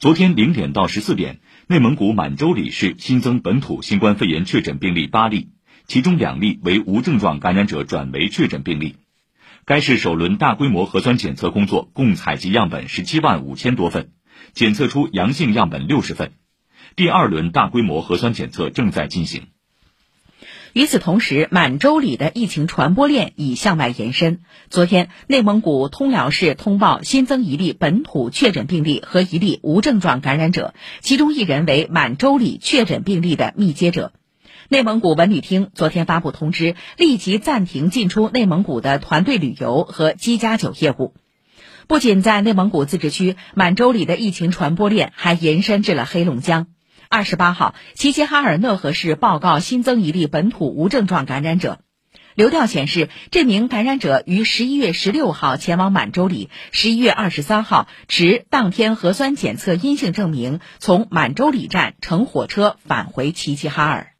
昨天零点到十四点，内蒙古满洲里市新增本土新冠肺炎确诊病例八例，其中两例为无症状感染者转为确诊病例。该市首轮大规模核酸检测工作共采集样本十七万五千多份，检测出阳性样本六十份。第二轮大规模核酸检测正在进行。与此同时，满洲里的疫情传播链已向外延伸。昨天，内蒙古通辽市通报新增一例本土确诊病例和一例无症状感染者，其中一人为满洲里确诊病例的密接者。内蒙古文旅厅昨天发布通知，立即暂停进出内蒙古的团队旅游和机加酒业务。不仅在内蒙古自治区，满洲里的疫情传播链还延伸至了黑龙江。二十八号，齐齐哈尔讷河市报告新增一例本土无症状感染者。流调显示，这名感染者于十一月十六号前往满洲里，十一月二十三号持当天核酸检测阴性证明，从满洲里站乘火车返回齐齐哈尔。